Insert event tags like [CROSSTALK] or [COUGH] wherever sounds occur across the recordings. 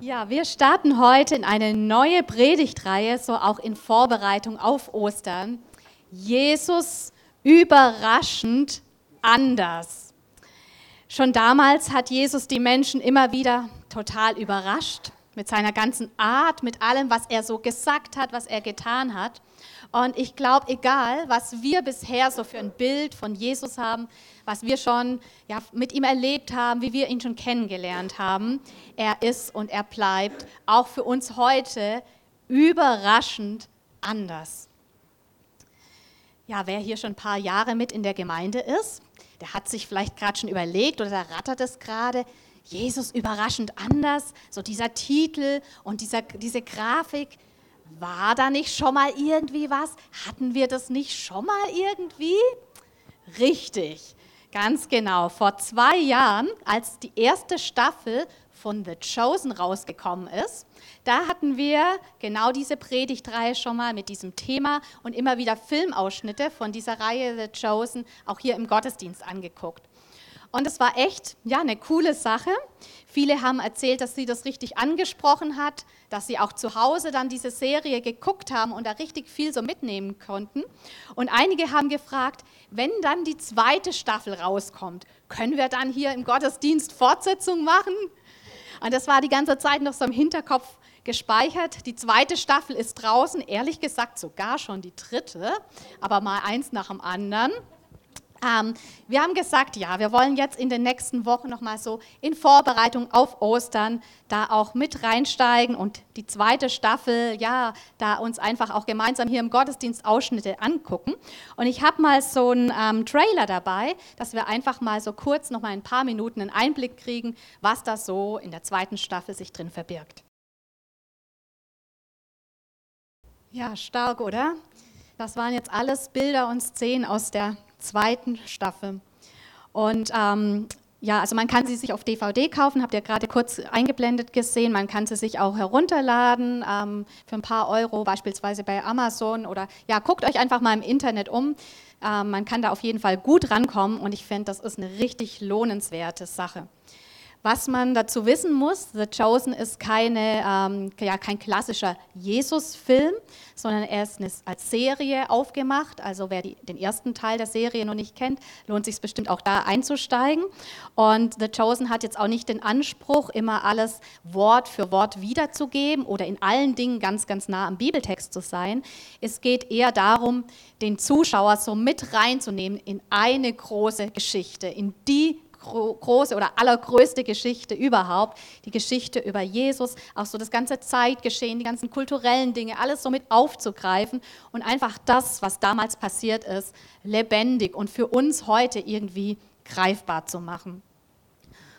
Ja, wir starten heute in eine neue Predigtreihe, so auch in Vorbereitung auf Ostern. Jesus überraschend anders. Schon damals hat Jesus die Menschen immer wieder total überrascht mit seiner ganzen Art, mit allem, was er so gesagt hat, was er getan hat. Und ich glaube, egal, was wir bisher so für ein Bild von Jesus haben, was wir schon ja, mit ihm erlebt haben, wie wir ihn schon kennengelernt haben, er ist und er bleibt auch für uns heute überraschend anders. Ja, wer hier schon ein paar Jahre mit in der Gemeinde ist, der hat sich vielleicht gerade schon überlegt oder der rattert es gerade, Jesus überraschend anders, so dieser Titel und dieser, diese Grafik, war da nicht schon mal irgendwie was? Hatten wir das nicht schon mal irgendwie? Richtig, ganz genau. Vor zwei Jahren, als die erste Staffel von The Chosen rausgekommen ist, da hatten wir genau diese Predigtreihe schon mal mit diesem Thema und immer wieder Filmausschnitte von dieser Reihe The Chosen auch hier im Gottesdienst angeguckt. Und es war echt ja, eine coole Sache. Viele haben erzählt, dass sie das richtig angesprochen hat, dass sie auch zu Hause dann diese Serie geguckt haben und da richtig viel so mitnehmen konnten. Und einige haben gefragt, wenn dann die zweite Staffel rauskommt, können wir dann hier im Gottesdienst Fortsetzung machen? Und das war die ganze Zeit noch so im Hinterkopf gespeichert. Die zweite Staffel ist draußen, ehrlich gesagt sogar schon die dritte, aber mal eins nach dem anderen. Ähm, wir haben gesagt, ja, wir wollen jetzt in den nächsten Wochen nochmal so in Vorbereitung auf Ostern da auch mit reinsteigen und die zweite Staffel, ja, da uns einfach auch gemeinsam hier im Gottesdienst Ausschnitte angucken. Und ich habe mal so einen ähm, Trailer dabei, dass wir einfach mal so kurz nochmal ein paar Minuten einen Einblick kriegen, was da so in der zweiten Staffel sich drin verbirgt. Ja, stark, oder? Das waren jetzt alles Bilder und Szenen aus der zweiten Staffel. Und ähm, ja, also man kann sie sich auf DVD kaufen, habt ihr gerade kurz eingeblendet gesehen. Man kann sie sich auch herunterladen ähm, für ein paar Euro, beispielsweise bei Amazon oder ja, guckt euch einfach mal im Internet um. Ähm, man kann da auf jeden Fall gut rankommen und ich finde, das ist eine richtig lohnenswerte Sache. Was man dazu wissen muss, The Chosen ist keine, ähm, ja, kein klassischer Jesus-Film, sondern er ist eine, als Serie aufgemacht. Also wer die, den ersten Teil der Serie noch nicht kennt, lohnt sich bestimmt auch da einzusteigen. Und The Chosen hat jetzt auch nicht den Anspruch, immer alles Wort für Wort wiederzugeben oder in allen Dingen ganz, ganz nah am Bibeltext zu sein. Es geht eher darum, den Zuschauer so mit reinzunehmen in eine große Geschichte, in die große oder allergrößte Geschichte überhaupt, die Geschichte über Jesus, auch so das ganze Zeitgeschehen, die ganzen kulturellen Dinge, alles so mit aufzugreifen und einfach das, was damals passiert ist, lebendig und für uns heute irgendwie greifbar zu machen.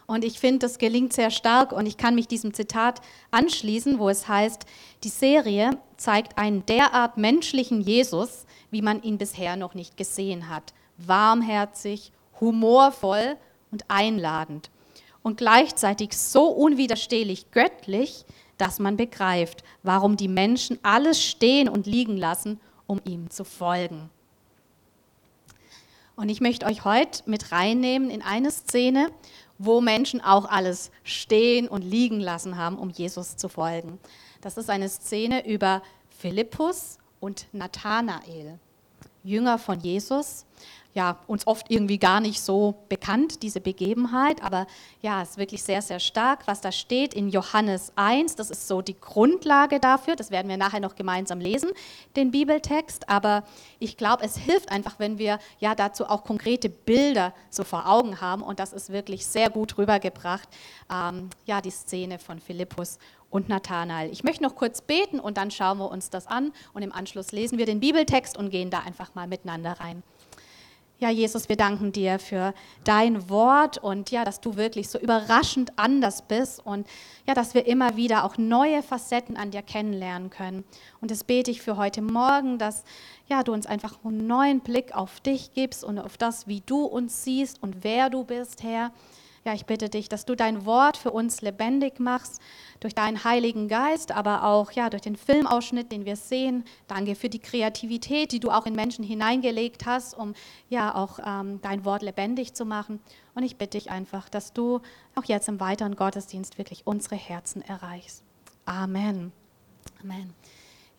Und ich finde, das gelingt sehr stark und ich kann mich diesem Zitat anschließen, wo es heißt, die Serie zeigt einen derart menschlichen Jesus, wie man ihn bisher noch nicht gesehen hat. Warmherzig, humorvoll und einladend und gleichzeitig so unwiderstehlich göttlich, dass man begreift, warum die Menschen alles stehen und liegen lassen, um ihm zu folgen. Und ich möchte euch heute mit reinnehmen in eine Szene, wo Menschen auch alles stehen und liegen lassen haben, um Jesus zu folgen. Das ist eine Szene über Philippus und Nathanael, Jünger von Jesus ja, uns oft irgendwie gar nicht so bekannt, diese Begebenheit. Aber ja, es ist wirklich sehr, sehr stark, was da steht in Johannes 1. Das ist so die Grundlage dafür. Das werden wir nachher noch gemeinsam lesen, den Bibeltext. Aber ich glaube, es hilft einfach, wenn wir ja dazu auch konkrete Bilder so vor Augen haben. Und das ist wirklich sehr gut rübergebracht. Ähm, ja, die Szene von Philippus und Nathanael. Ich möchte noch kurz beten und dann schauen wir uns das an. Und im Anschluss lesen wir den Bibeltext und gehen da einfach mal miteinander rein. Ja, Jesus, wir danken dir für dein Wort und ja, dass du wirklich so überraschend anders bist und ja, dass wir immer wieder auch neue Facetten an dir kennenlernen können. Und das bete ich für heute Morgen, dass ja, du uns einfach einen neuen Blick auf dich gibst und auf das, wie du uns siehst und wer du bist, Herr. Ja, ich bitte dich, dass du dein Wort für uns lebendig machst, durch deinen Heiligen Geist, aber auch ja, durch den Filmausschnitt, den wir sehen. Danke für die Kreativität, die du auch in Menschen hineingelegt hast, um ja auch ähm, dein Wort lebendig zu machen. Und ich bitte dich einfach, dass du auch jetzt im weiteren Gottesdienst wirklich unsere Herzen erreichst. Amen. Amen.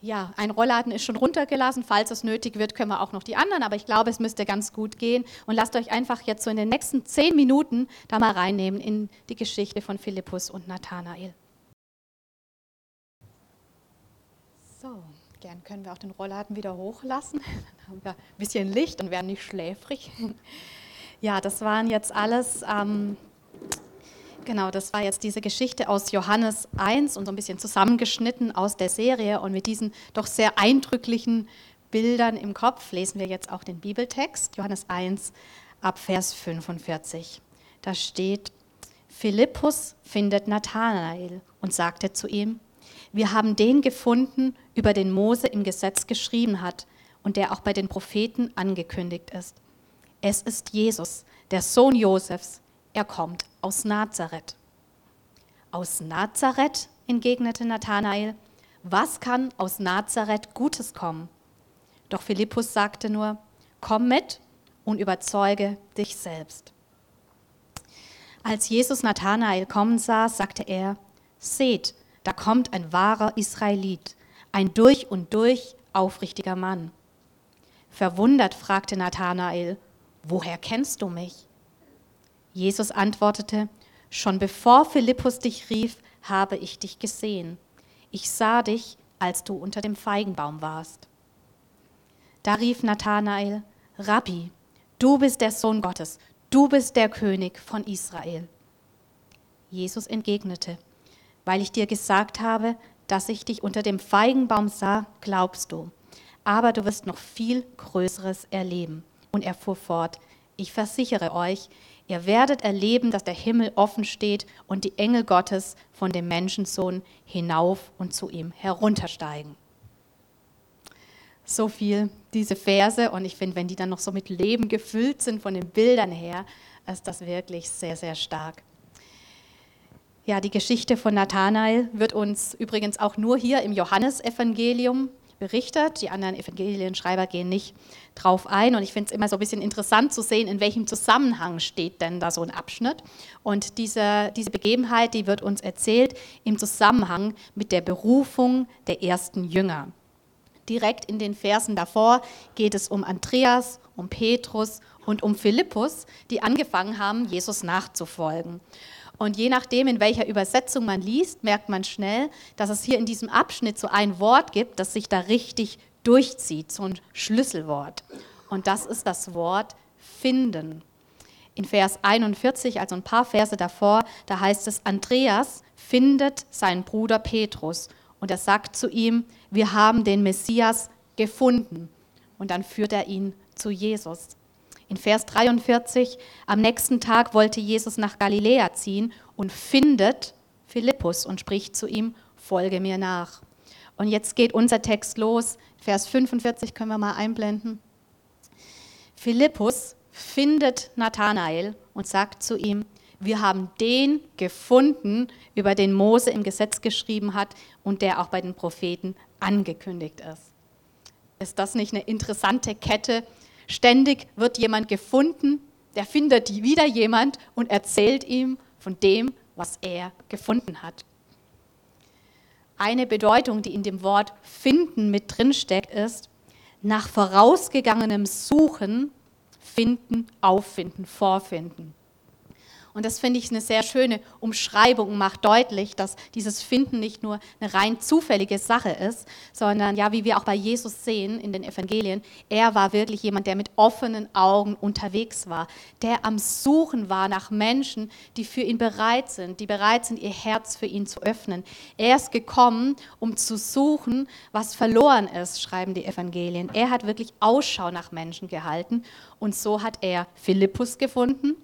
Ja, ein Rollladen ist schon runtergelassen. Falls es nötig wird, können wir auch noch die anderen. Aber ich glaube, es müsste ganz gut gehen. Und lasst euch einfach jetzt so in den nächsten zehn Minuten da mal reinnehmen in die Geschichte von Philippus und Nathanael. So, gern können wir auch den Rollladen wieder hochlassen. [LAUGHS] Dann haben wir ein bisschen Licht und werden nicht schläfrig. [LAUGHS] Ja, das waren jetzt alles. Ähm, Genau, das war jetzt diese Geschichte aus Johannes 1 und so ein bisschen zusammengeschnitten aus der Serie. Und mit diesen doch sehr eindrücklichen Bildern im Kopf lesen wir jetzt auch den Bibeltext, Johannes 1 ab Vers 45. Da steht, Philippus findet Nathanael und sagte zu ihm, wir haben den gefunden, über den Mose im Gesetz geschrieben hat und der auch bei den Propheten angekündigt ist. Es ist Jesus, der Sohn Josefs. Er kommt aus Nazareth. Aus Nazareth, entgegnete Nathanael, was kann aus Nazareth Gutes kommen? Doch Philippus sagte nur, komm mit und überzeuge dich selbst. Als Jesus Nathanael kommen sah, sagte er, seht, da kommt ein wahrer Israelit, ein durch und durch aufrichtiger Mann. Verwundert fragte Nathanael, woher kennst du mich? Jesus antwortete, schon bevor Philippus dich rief, habe ich dich gesehen. Ich sah dich, als du unter dem Feigenbaum warst. Da rief Nathanael, Rabbi, du bist der Sohn Gottes, du bist der König von Israel. Jesus entgegnete, weil ich dir gesagt habe, dass ich dich unter dem Feigenbaum sah, glaubst du. Aber du wirst noch viel Größeres erleben. Und er fuhr fort, ich versichere euch, Ihr werdet erleben, dass der Himmel offen steht und die Engel Gottes von dem Menschensohn hinauf und zu ihm heruntersteigen. So viel diese Verse und ich finde, wenn die dann noch so mit Leben gefüllt sind von den Bildern her, ist das wirklich sehr, sehr stark. Ja, die Geschichte von Nathanael wird uns übrigens auch nur hier im Johannesevangelium berichtet. Die anderen Evangelienschreiber gehen nicht drauf ein. Und ich finde es immer so ein bisschen interessant zu sehen, in welchem Zusammenhang steht denn da so ein Abschnitt. Und diese, diese Begebenheit, die wird uns erzählt im Zusammenhang mit der Berufung der ersten Jünger. Direkt in den Versen davor geht es um Andreas, um Petrus und um Philippus, die angefangen haben, Jesus nachzufolgen. Und je nachdem, in welcher Übersetzung man liest, merkt man schnell, dass es hier in diesem Abschnitt so ein Wort gibt, das sich da richtig durchzieht, so ein Schlüsselwort. Und das ist das Wort finden. In Vers 41, also ein paar Verse davor, da heißt es, Andreas findet seinen Bruder Petrus und er sagt zu ihm, wir haben den Messias gefunden. Und dann führt er ihn zu Jesus. In Vers 43, am nächsten Tag wollte Jesus nach Galiläa ziehen und findet Philippus und spricht zu ihm, folge mir nach. Und jetzt geht unser Text los. Vers 45 können wir mal einblenden. Philippus findet Nathanael und sagt zu ihm, wir haben den gefunden, über den Mose im Gesetz geschrieben hat und der auch bei den Propheten angekündigt ist. Ist das nicht eine interessante Kette, Ständig wird jemand gefunden, der findet wieder jemand und erzählt ihm von dem, was er gefunden hat. Eine Bedeutung, die in dem Wort finden mit drinsteckt, ist nach vorausgegangenem Suchen, finden, auffinden, vorfinden. Und das finde ich eine sehr schöne Umschreibung macht deutlich, dass dieses Finden nicht nur eine rein zufällige Sache ist, sondern ja, wie wir auch bei Jesus sehen in den Evangelien, er war wirklich jemand, der mit offenen Augen unterwegs war, der am Suchen war nach Menschen, die für ihn bereit sind, die bereit sind, ihr Herz für ihn zu öffnen. Er ist gekommen, um zu suchen, was verloren ist, schreiben die Evangelien. Er hat wirklich Ausschau nach Menschen gehalten und so hat er Philippus gefunden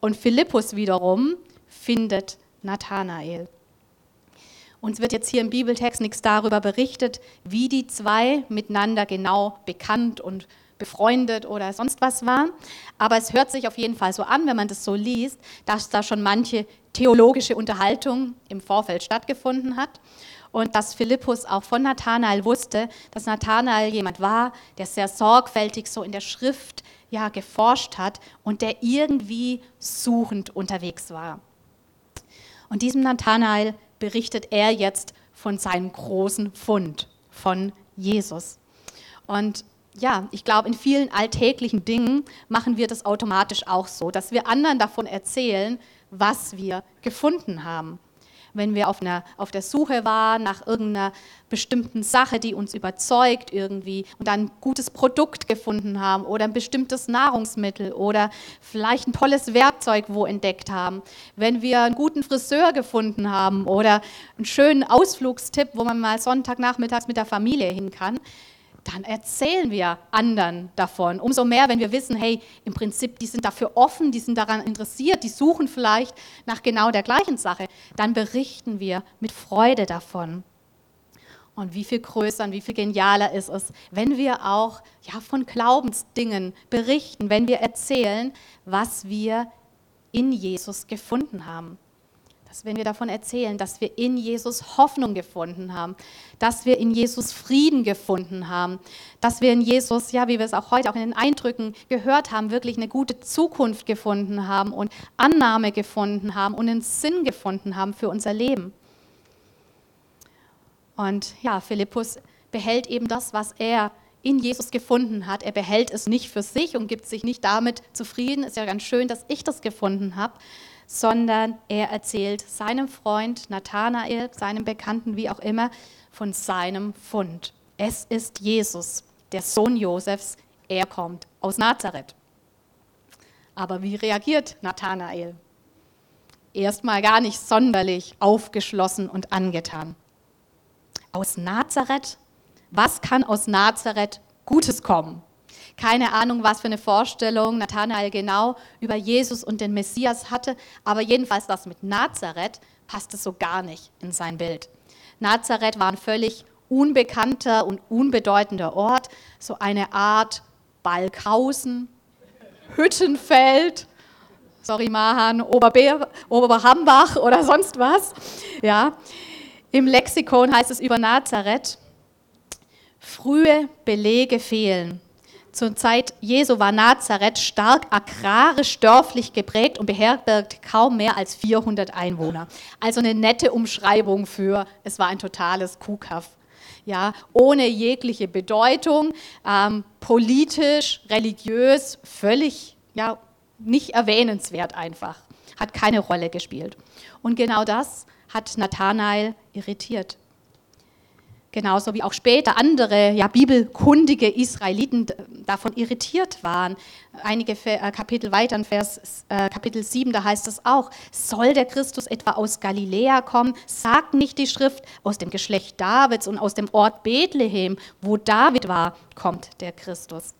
und Philippus wiederum findet Nathanael. Uns wird jetzt hier im Bibeltext nichts darüber berichtet, wie die zwei miteinander genau bekannt und befreundet oder sonst was waren. Aber es hört sich auf jeden Fall so an, wenn man das so liest, dass da schon manche theologische Unterhaltung im Vorfeld stattgefunden hat. Und dass Philippus auch von Nathanael wusste, dass Nathanael jemand war, der sehr sorgfältig so in der Schrift ja, geforscht hat und der irgendwie suchend unterwegs war. Und diesem Nathanael berichtet er jetzt von seinem großen Fund von Jesus. Und ja, ich glaube, in vielen alltäglichen Dingen machen wir das automatisch auch so, dass wir anderen davon erzählen, was wir gefunden haben wenn wir auf, einer, auf der Suche waren nach irgendeiner bestimmten Sache, die uns überzeugt irgendwie und dann ein gutes Produkt gefunden haben oder ein bestimmtes Nahrungsmittel oder vielleicht ein tolles Werkzeug wo entdeckt haben. Wenn wir einen guten Friseur gefunden haben oder einen schönen Ausflugstipp, wo man mal Sonntagnachmittags mit der Familie hin kann, dann erzählen wir anderen davon. Umso mehr, wenn wir wissen, hey, im Prinzip, die sind dafür offen, die sind daran interessiert, die suchen vielleicht nach genau der gleichen Sache, dann berichten wir mit Freude davon. Und wie viel größer und wie viel genialer ist es, wenn wir auch ja, von Glaubensdingen berichten, wenn wir erzählen, was wir in Jesus gefunden haben dass wenn wir davon erzählen, dass wir in Jesus Hoffnung gefunden haben, dass wir in Jesus Frieden gefunden haben, dass wir in Jesus, ja, wie wir es auch heute auch in den Eindrücken gehört haben, wirklich eine gute Zukunft gefunden haben und Annahme gefunden haben und einen Sinn gefunden haben für unser Leben. Und ja, Philippus behält eben das, was er in Jesus gefunden hat. Er behält es nicht für sich und gibt sich nicht damit zufrieden. Ist ja ganz schön, dass ich das gefunden habe, sondern er erzählt seinem Freund Nathanael, seinem Bekannten, wie auch immer, von seinem Fund. Es ist Jesus, der Sohn Josefs, er kommt aus Nazareth. Aber wie reagiert Nathanael? Erstmal gar nicht sonderlich aufgeschlossen und angetan. Aus Nazareth? Was kann aus Nazareth Gutes kommen? Keine Ahnung, was für eine Vorstellung Nathanael genau über Jesus und den Messias hatte, aber jedenfalls das mit Nazareth passte so gar nicht in sein Bild. Nazareth war ein völlig unbekannter und unbedeutender Ort, so eine Art Balkhausen, Hüttenfeld, sorry Mahan, Oberbe Oberhambach oder sonst was. Ja. Im Lexikon heißt es über Nazareth, frühe Belege fehlen. Zur Zeit Jesu war Nazareth stark agrarisch dörflich geprägt und beherbergt kaum mehr als 400 Einwohner. Also eine nette Umschreibung für, es war ein totales Kuhkaff. Ja, ohne jegliche Bedeutung, ähm, politisch, religiös, völlig ja, nicht erwähnenswert einfach. Hat keine Rolle gespielt. Und genau das hat Nathanael irritiert genauso wie auch später andere ja, bibelkundige Israeliten davon irritiert waren. Einige äh, Kapitel weiter, in Vers äh, Kapitel 7, da heißt es auch, soll der Christus etwa aus Galiläa kommen? Sagt nicht die Schrift, aus dem Geschlecht Davids und aus dem Ort Bethlehem, wo David war, kommt der Christus.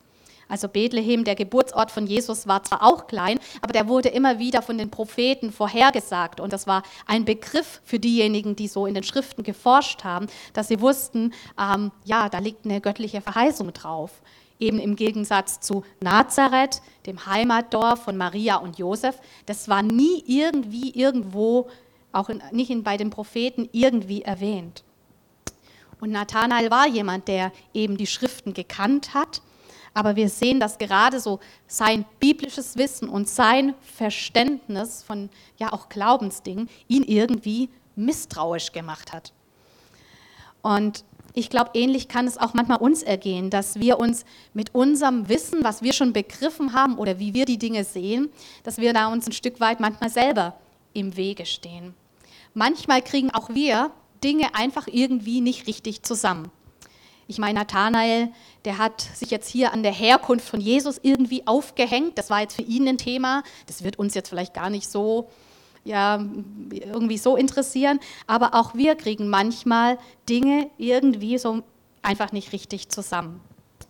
Also Bethlehem, der Geburtsort von Jesus, war zwar auch klein, aber der wurde immer wieder von den Propheten vorhergesagt. Und das war ein Begriff für diejenigen, die so in den Schriften geforscht haben, dass sie wussten, ähm, ja, da liegt eine göttliche Verheißung drauf. Eben im Gegensatz zu Nazareth, dem Heimatdorf von Maria und Josef. Das war nie irgendwie irgendwo, auch in, nicht in, bei den Propheten, irgendwie erwähnt. Und Nathanael war jemand, der eben die Schriften gekannt hat aber wir sehen, dass gerade so sein biblisches Wissen und sein Verständnis von ja auch Glaubensdingen ihn irgendwie misstrauisch gemacht hat. Und ich glaube, ähnlich kann es auch manchmal uns ergehen, dass wir uns mit unserem Wissen, was wir schon begriffen haben oder wie wir die Dinge sehen, dass wir da uns ein Stück weit manchmal selber im Wege stehen. Manchmal kriegen auch wir Dinge einfach irgendwie nicht richtig zusammen. Ich meine, Nathanael, der hat sich jetzt hier an der Herkunft von Jesus irgendwie aufgehängt. Das war jetzt für ihn ein Thema. Das wird uns jetzt vielleicht gar nicht so, ja, irgendwie so interessieren. Aber auch wir kriegen manchmal Dinge irgendwie so einfach nicht richtig zusammen.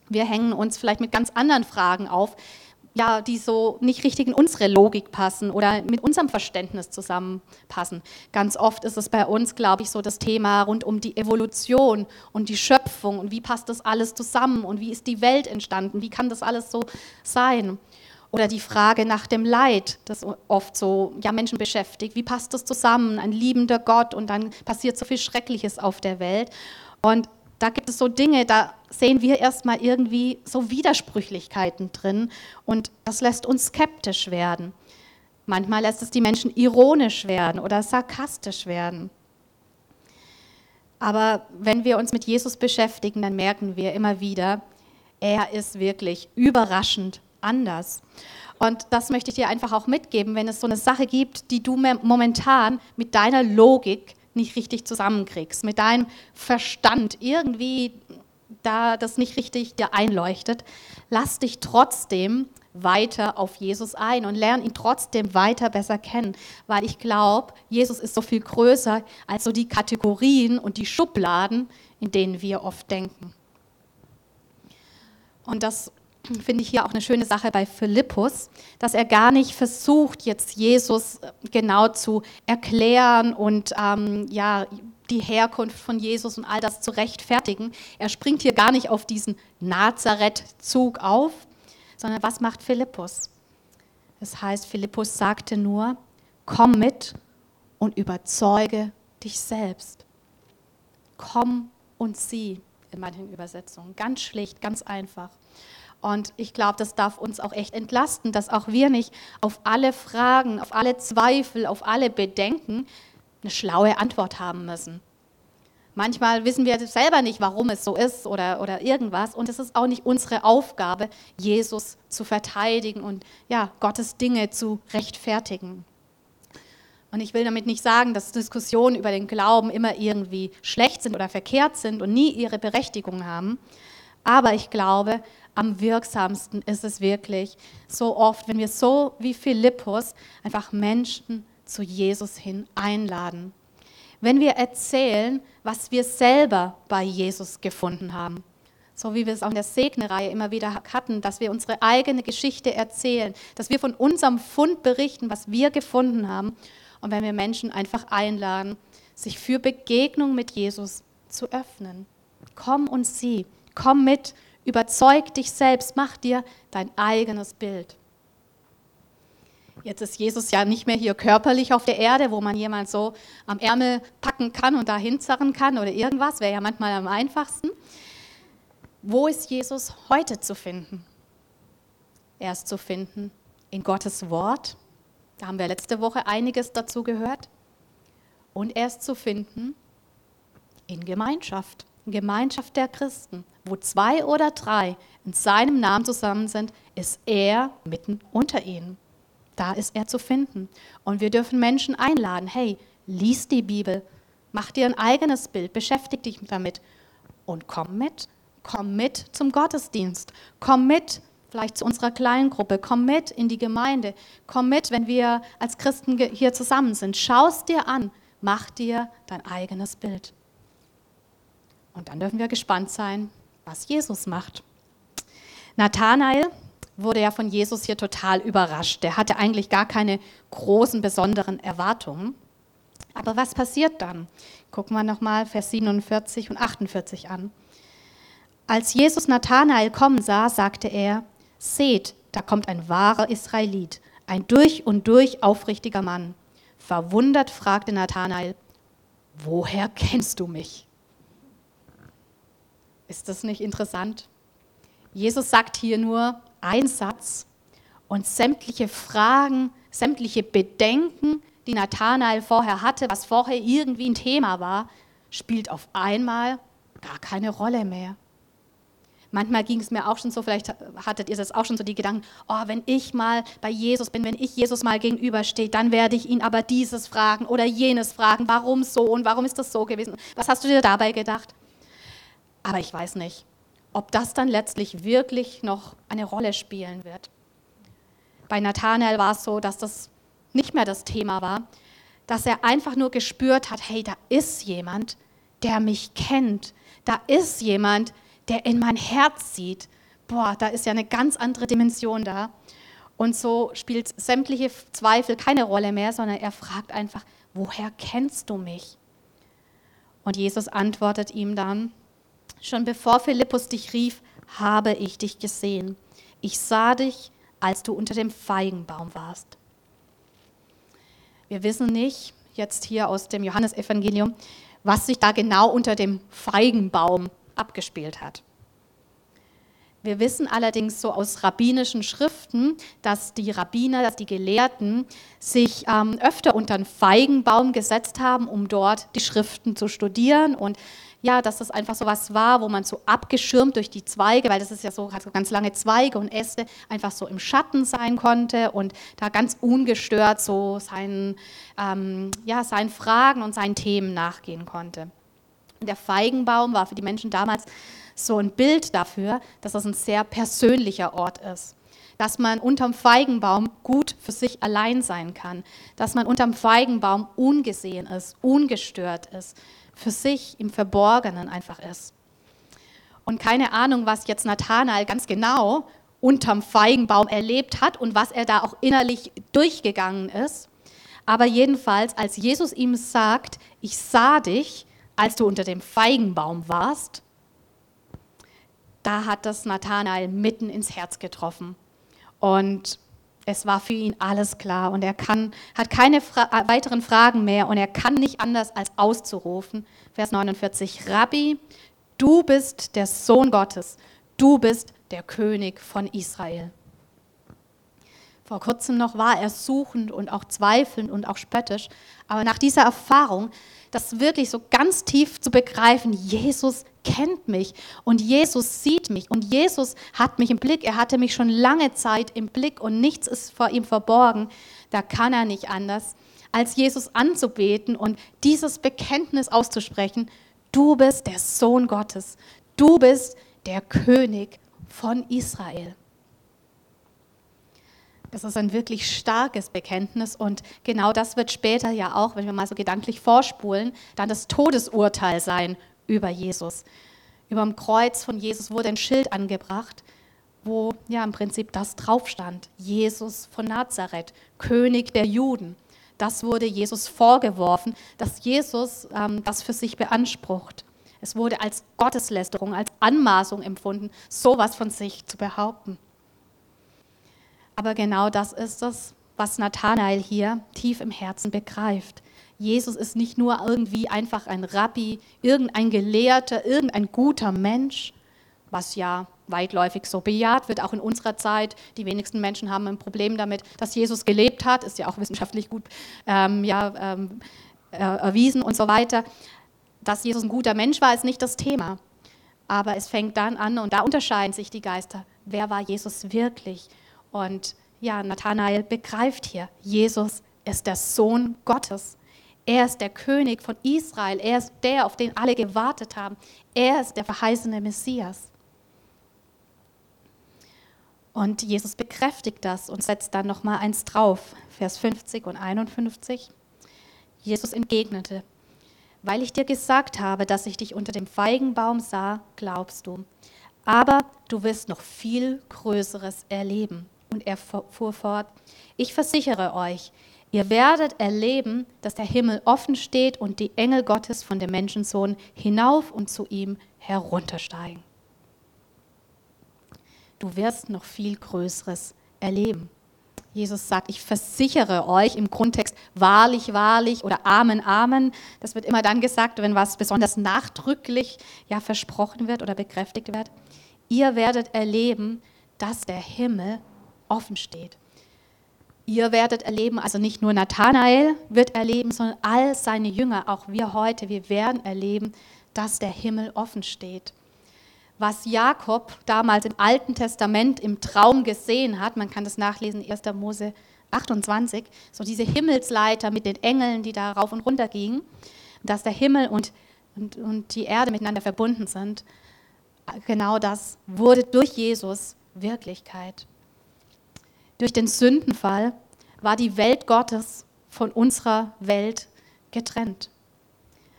Wir hängen uns vielleicht mit ganz anderen Fragen auf. Ja, die so nicht richtig in unsere Logik passen oder mit unserem Verständnis zusammenpassen. Ganz oft ist es bei uns, glaube ich, so das Thema rund um die Evolution und die Schöpfung und wie passt das alles zusammen und wie ist die Welt entstanden, wie kann das alles so sein. Oder die Frage nach dem Leid, das oft so ja, Menschen beschäftigt. Wie passt das zusammen? Ein liebender Gott und dann passiert so viel Schreckliches auf der Welt. Und da gibt es so Dinge, da sehen wir erstmal irgendwie so Widersprüchlichkeiten drin und das lässt uns skeptisch werden. Manchmal lässt es die Menschen ironisch werden oder sarkastisch werden. Aber wenn wir uns mit Jesus beschäftigen, dann merken wir immer wieder, er ist wirklich überraschend anders. Und das möchte ich dir einfach auch mitgeben, wenn es so eine Sache gibt, die du momentan mit deiner Logik nicht richtig zusammenkriegst, mit deinem Verstand irgendwie da das nicht richtig dir einleuchtet, lass dich trotzdem weiter auf Jesus ein und lern ihn trotzdem weiter besser kennen, weil ich glaube, Jesus ist so viel größer als so die Kategorien und die Schubladen, in denen wir oft denken. Und das finde ich hier auch eine schöne Sache bei Philippus, dass er gar nicht versucht, jetzt Jesus äh, genau zu erklären und ähm, ja, die Herkunft von Jesus und all das zu rechtfertigen. Er springt hier gar nicht auf diesen Nazareth-Zug auf, sondern was macht Philippus? Das heißt, Philippus sagte nur, komm mit und überzeuge dich selbst. Komm und sieh in manchen Übersetzungen. Ganz schlicht, ganz einfach. Und ich glaube, das darf uns auch echt entlasten, dass auch wir nicht auf alle Fragen, auf alle Zweifel, auf alle Bedenken eine schlaue Antwort haben müssen. Manchmal wissen wir selber nicht, warum es so ist oder, oder irgendwas. Und es ist auch nicht unsere Aufgabe, Jesus zu verteidigen und ja, Gottes Dinge zu rechtfertigen. Und ich will damit nicht sagen, dass Diskussionen über den Glauben immer irgendwie schlecht sind oder verkehrt sind und nie ihre Berechtigung haben. Aber ich glaube, am wirksamsten ist es wirklich so oft, wenn wir so wie Philippus einfach Menschen zu Jesus hin einladen. Wenn wir erzählen, was wir selber bei Jesus gefunden haben. So wie wir es auch in der Segnereihe immer wieder hatten, dass wir unsere eigene Geschichte erzählen, dass wir von unserem Fund berichten, was wir gefunden haben. Und wenn wir Menschen einfach einladen, sich für Begegnung mit Jesus zu öffnen. Komm und sieh, komm mit Überzeug dich selbst, mach dir dein eigenes Bild. Jetzt ist Jesus ja nicht mehr hier körperlich auf der Erde, wo man jemand so am Ärmel packen kann und da hinzerren kann oder irgendwas, wäre ja manchmal am einfachsten. Wo ist Jesus heute zu finden? Er ist zu finden in Gottes Wort. Da haben wir letzte Woche einiges dazu gehört. Und er ist zu finden in Gemeinschaft, in Gemeinschaft der Christen. Wo zwei oder drei in seinem Namen zusammen sind, ist er mitten unter ihnen. Da ist er zu finden. Und wir dürfen Menschen einladen, hey, lies die Bibel, mach dir ein eigenes Bild, beschäftige dich damit und komm mit. Komm mit zum Gottesdienst. Komm mit vielleicht zu unserer Kleingruppe. Komm mit in die Gemeinde. Komm mit, wenn wir als Christen hier zusammen sind. Schau es dir an. Mach dir dein eigenes Bild. Und dann dürfen wir gespannt sein, was Jesus macht. Nathanael wurde ja von Jesus hier total überrascht. Der hatte eigentlich gar keine großen, besonderen Erwartungen. Aber was passiert dann? Gucken wir nochmal Vers 47 und 48 an. Als Jesus Nathanael kommen sah, sagte er, seht, da kommt ein wahrer Israelit, ein durch und durch aufrichtiger Mann. Verwundert fragte Nathanael, woher kennst du mich? Ist das nicht interessant? Jesus sagt hier nur einen Satz und sämtliche Fragen, sämtliche Bedenken, die Nathanael vorher hatte, was vorher irgendwie ein Thema war, spielt auf einmal gar keine Rolle mehr. Manchmal ging es mir auch schon so, vielleicht hattet ihr das auch schon so die Gedanken, oh, wenn ich mal bei Jesus bin, wenn ich Jesus mal gegenüberstehe, dann werde ich ihn aber dieses fragen oder jenes fragen, warum so und warum ist das so gewesen? Was hast du dir dabei gedacht? Aber ich weiß nicht, ob das dann letztlich wirklich noch eine Rolle spielen wird. Bei Nathanael war es so, dass das nicht mehr das Thema war, dass er einfach nur gespürt hat, hey, da ist jemand, der mich kennt. Da ist jemand, der in mein Herz sieht. Boah, da ist ja eine ganz andere Dimension da. Und so spielt sämtliche Zweifel keine Rolle mehr, sondern er fragt einfach, woher kennst du mich? Und Jesus antwortet ihm dann, schon bevor Philippus dich rief, habe ich dich gesehen. Ich sah dich, als du unter dem Feigenbaum warst. Wir wissen nicht, jetzt hier aus dem Johannesevangelium, was sich da genau unter dem Feigenbaum abgespielt hat. Wir wissen allerdings so aus rabbinischen Schriften, dass die Rabbiner, dass die Gelehrten sich ähm, öfter unter einen Feigenbaum gesetzt haben, um dort die Schriften zu studieren und ja, dass das einfach so was war, wo man so abgeschirmt durch die Zweige, weil das ist ja so, hat so ganz lange Zweige und Äste, einfach so im Schatten sein konnte und da ganz ungestört so seinen, ähm, ja, seinen Fragen und seinen Themen nachgehen konnte. Der Feigenbaum war für die Menschen damals so ein Bild dafür, dass das ein sehr persönlicher Ort ist. Dass man unterm Feigenbaum gut für sich allein sein kann. Dass man unterm Feigenbaum ungesehen ist, ungestört ist, für sich im Verborgenen einfach ist. Und keine Ahnung, was jetzt Nathanael ganz genau unterm Feigenbaum erlebt hat und was er da auch innerlich durchgegangen ist. Aber jedenfalls, als Jesus ihm sagt, ich sah dich, als du unter dem Feigenbaum warst, da hat das Nathanael mitten ins Herz getroffen. Und es war für ihn alles klar und er kann, hat keine Fra äh, weiteren Fragen mehr und er kann nicht anders als auszurufen. Vers 49, Rabbi, du bist der Sohn Gottes, du bist der König von Israel. Vor kurzem noch war er suchend und auch zweifelnd und auch spöttisch, aber nach dieser Erfahrung, das wirklich so ganz tief zu begreifen, Jesus kennt mich und Jesus sieht mich und Jesus hat mich im Blick. Er hatte mich schon lange Zeit im Blick und nichts ist vor ihm verborgen. Da kann er nicht anders, als Jesus anzubeten und dieses Bekenntnis auszusprechen. Du bist der Sohn Gottes. Du bist der König von Israel. Das ist ein wirklich starkes Bekenntnis und genau das wird später ja auch, wenn wir mal so gedanklich vorspulen, dann das Todesurteil sein über Jesus. Über dem Kreuz von Jesus wurde ein Schild angebracht, wo ja im Prinzip das drauf stand. Jesus von Nazareth, König der Juden. Das wurde Jesus vorgeworfen, dass Jesus ähm, das für sich beansprucht. Es wurde als Gotteslästerung, als Anmaßung empfunden, sowas von sich zu behaupten. Aber genau das ist es, was Nathanael hier tief im Herzen begreift. Jesus ist nicht nur irgendwie einfach ein Rabbi, irgendein Gelehrter, irgendein guter Mensch, was ja weitläufig so bejaht wird, auch in unserer Zeit. Die wenigsten Menschen haben ein Problem damit, dass Jesus gelebt hat, ist ja auch wissenschaftlich gut ähm, ja, ähm, äh, erwiesen und so weiter. Dass Jesus ein guter Mensch war, ist nicht das Thema. Aber es fängt dann an und da unterscheiden sich die Geister. Wer war Jesus wirklich? Und ja, Nathanael begreift hier, Jesus ist der Sohn Gottes. Er ist der König von Israel. Er ist der, auf den alle gewartet haben. Er ist der verheißene Messias. Und Jesus bekräftigt das und setzt dann noch mal eins drauf, Vers 50 und 51. Jesus entgegnete: Weil ich dir gesagt habe, dass ich dich unter dem Feigenbaum sah, glaubst du. Aber du wirst noch viel Größeres erleben. Und er fuhr fort: Ich versichere euch, Ihr werdet erleben, dass der Himmel offen steht und die Engel Gottes von dem Menschensohn hinauf und zu ihm heruntersteigen. Du wirst noch viel Größeres erleben. Jesus sagt, ich versichere euch im Grundtext wahrlich, wahrlich oder Amen, Amen. Das wird immer dann gesagt, wenn was besonders nachdrücklich ja, versprochen wird oder bekräftigt wird. Ihr werdet erleben, dass der Himmel offen steht. Ihr werdet erleben, also nicht nur Nathanael wird erleben, sondern all seine Jünger, auch wir heute, wir werden erleben, dass der Himmel offen steht. Was Jakob damals im Alten Testament im Traum gesehen hat, man kann das nachlesen, 1. Mose 28, so diese Himmelsleiter mit den Engeln, die da rauf und runter gingen, dass der Himmel und, und, und die Erde miteinander verbunden sind, genau das wurde durch Jesus Wirklichkeit. Durch den Sündenfall war die Welt Gottes von unserer Welt getrennt.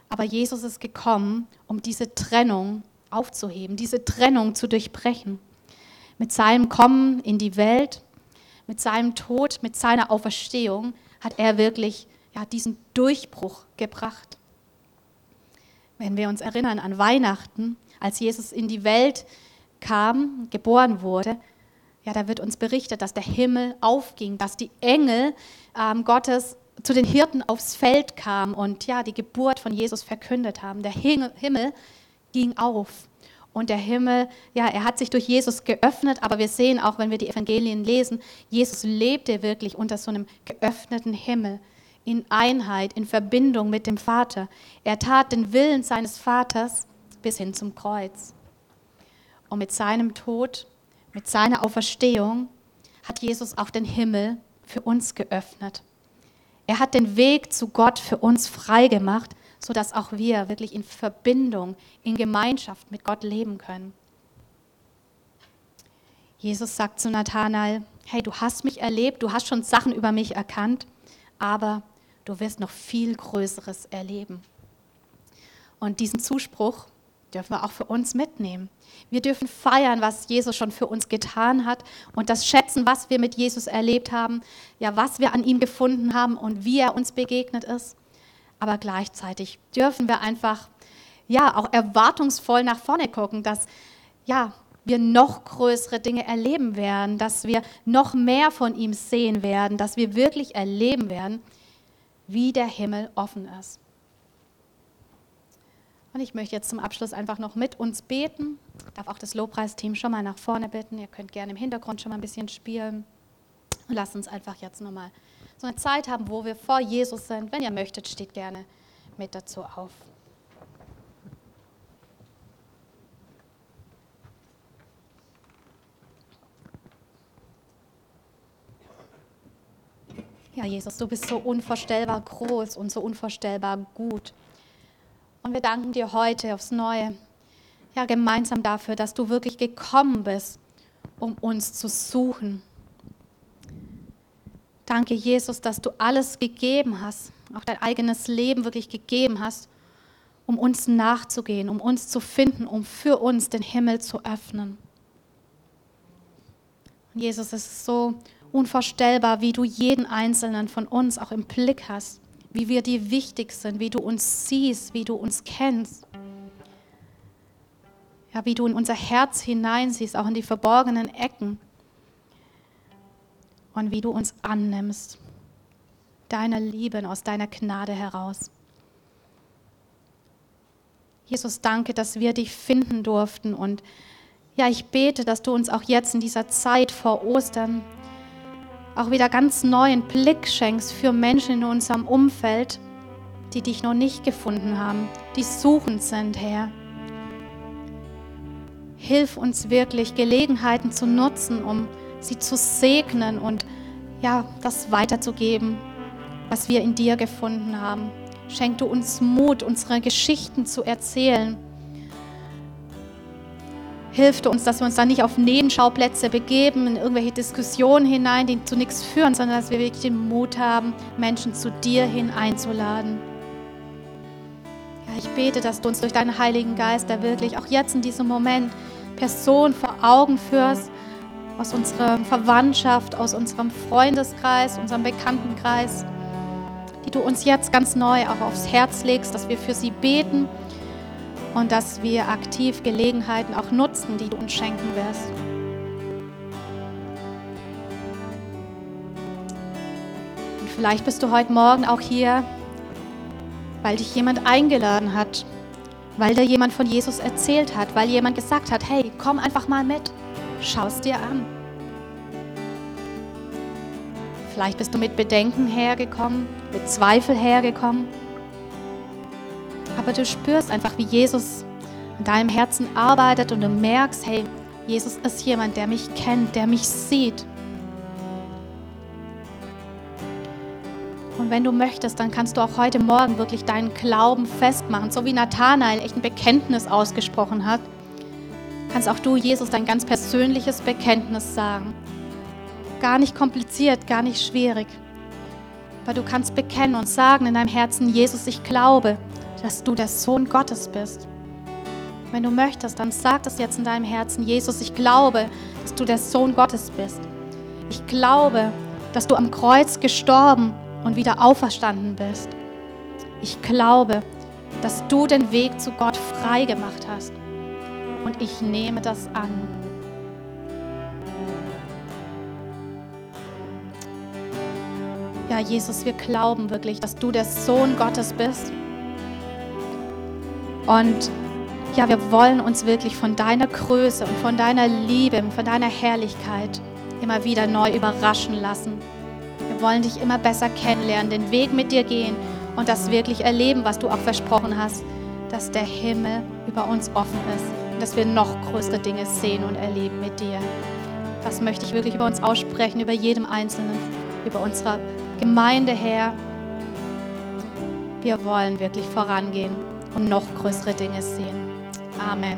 Aber Jesus ist gekommen, um diese Trennung aufzuheben, diese Trennung zu durchbrechen. Mit seinem Kommen in die Welt, mit seinem Tod, mit seiner Auferstehung, hat er wirklich ja, diesen Durchbruch gebracht. Wenn wir uns erinnern an Weihnachten, als Jesus in die Welt kam, geboren wurde, ja, da wird uns berichtet, dass der Himmel aufging, dass die Engel ähm, Gottes zu den Hirten aufs Feld kamen und ja, die Geburt von Jesus verkündet haben. Der Himmel ging auf. Und der Himmel, ja, er hat sich durch Jesus geöffnet, aber wir sehen auch, wenn wir die Evangelien lesen, Jesus lebte wirklich unter so einem geöffneten Himmel, in Einheit, in Verbindung mit dem Vater. Er tat den Willen seines Vaters bis hin zum Kreuz. Und mit seinem Tod, mit seiner Auferstehung hat Jesus auch den Himmel für uns geöffnet. Er hat den Weg zu Gott für uns freigemacht sodass auch wir wirklich in Verbindung, in Gemeinschaft mit Gott leben können. Jesus sagt zu Nathanael, hey, du hast mich erlebt, du hast schon Sachen über mich erkannt, aber du wirst noch viel Größeres erleben. Und diesen Zuspruch dürfen wir auch für uns mitnehmen. Wir dürfen feiern, was Jesus schon für uns getan hat und das schätzen, was wir mit Jesus erlebt haben, ja, was wir an ihm gefunden haben und wie er uns begegnet ist aber gleichzeitig dürfen wir einfach ja auch erwartungsvoll nach vorne gucken, dass ja wir noch größere Dinge erleben werden, dass wir noch mehr von ihm sehen werden, dass wir wirklich erleben werden, wie der Himmel offen ist. Und ich möchte jetzt zum Abschluss einfach noch mit uns beten. Ich darf auch das Lobpreisteam schon mal nach vorne bitten. Ihr könnt gerne im Hintergrund schon mal ein bisschen spielen. Und lasst uns einfach jetzt nochmal so eine Zeit haben, wo wir vor Jesus sind. Wenn ihr möchtet, steht gerne mit dazu auf. Ja, Jesus, du bist so unvorstellbar groß und so unvorstellbar gut. Und wir danken dir heute aufs Neue, ja, gemeinsam dafür, dass du wirklich gekommen bist, um uns zu suchen Danke, Jesus, dass du alles gegeben hast, auch dein eigenes Leben wirklich gegeben hast, um uns nachzugehen, um uns zu finden, um für uns den Himmel zu öffnen. Und Jesus, es ist so unvorstellbar, wie du jeden einzelnen von uns auch im Blick hast, wie wir dir wichtig sind, wie du uns siehst, wie du uns kennst. Ja, wie du in unser Herz hineinsiehst, auch in die verborgenen Ecken und wie du uns annimmst, deiner Liebe und aus deiner Gnade heraus. Jesus, danke, dass wir dich finden durften und ja, ich bete, dass du uns auch jetzt in dieser Zeit vor Ostern auch wieder ganz neuen Blick schenkst für Menschen in unserem Umfeld, die dich noch nicht gefunden haben, die suchend sind, Herr. Hilf uns wirklich, Gelegenheiten zu nutzen, um sie zu segnen und ja, das weiterzugeben, was wir in dir gefunden haben. Schenk du uns Mut, unsere Geschichten zu erzählen. Hilf du uns, dass wir uns da nicht auf Nebenschauplätze begeben, in irgendwelche Diskussionen hinein, die zu nichts führen, sondern dass wir wirklich den Mut haben, Menschen zu dir hin einzuladen. Ja, ich bete, dass du uns durch deinen Heiligen Geist da wirklich auch jetzt in diesem Moment Personen vor Augen führst, aus unserer Verwandtschaft, aus unserem Freundeskreis, unserem Bekanntenkreis, die du uns jetzt ganz neu auch aufs Herz legst, dass wir für sie beten und dass wir aktiv Gelegenheiten auch nutzen, die du uns schenken wirst. Und vielleicht bist du heute Morgen auch hier, weil dich jemand eingeladen hat, weil dir jemand von Jesus erzählt hat, weil jemand gesagt hat, hey, komm einfach mal mit. Schau es dir an. Vielleicht bist du mit Bedenken hergekommen, mit Zweifel hergekommen. Aber du spürst einfach, wie Jesus in deinem Herzen arbeitet und du merkst, hey, Jesus ist jemand, der mich kennt, der mich sieht. Und wenn du möchtest, dann kannst du auch heute Morgen wirklich deinen Glauben festmachen, so wie Nathanael echt ein Bekenntnis ausgesprochen hat kannst auch du Jesus dein ganz persönliches Bekenntnis sagen. Gar nicht kompliziert, gar nicht schwierig. Weil du kannst bekennen und sagen in deinem Herzen, Jesus, ich glaube, dass du der Sohn Gottes bist. Wenn du möchtest, dann sag das jetzt in deinem Herzen, Jesus, ich glaube, dass du der Sohn Gottes bist. Ich glaube, dass du am Kreuz gestorben und wieder auferstanden bist. Ich glaube, dass du den Weg zu Gott frei gemacht hast. Und ich nehme das an. Ja, Jesus, wir glauben wirklich, dass du der Sohn Gottes bist. Und ja, wir wollen uns wirklich von deiner Größe und von deiner Liebe und von deiner Herrlichkeit immer wieder neu überraschen lassen. Wir wollen dich immer besser kennenlernen, den Weg mit dir gehen und das wirklich erleben, was du auch versprochen hast, dass der Himmel über uns offen ist und dass wir noch größere Dinge sehen und erleben mit dir. Das möchte ich wirklich über uns aussprechen, über jedem Einzelnen, über unsere Gemeinde her. Wir wollen wirklich vorangehen und noch größere Dinge sehen. Amen.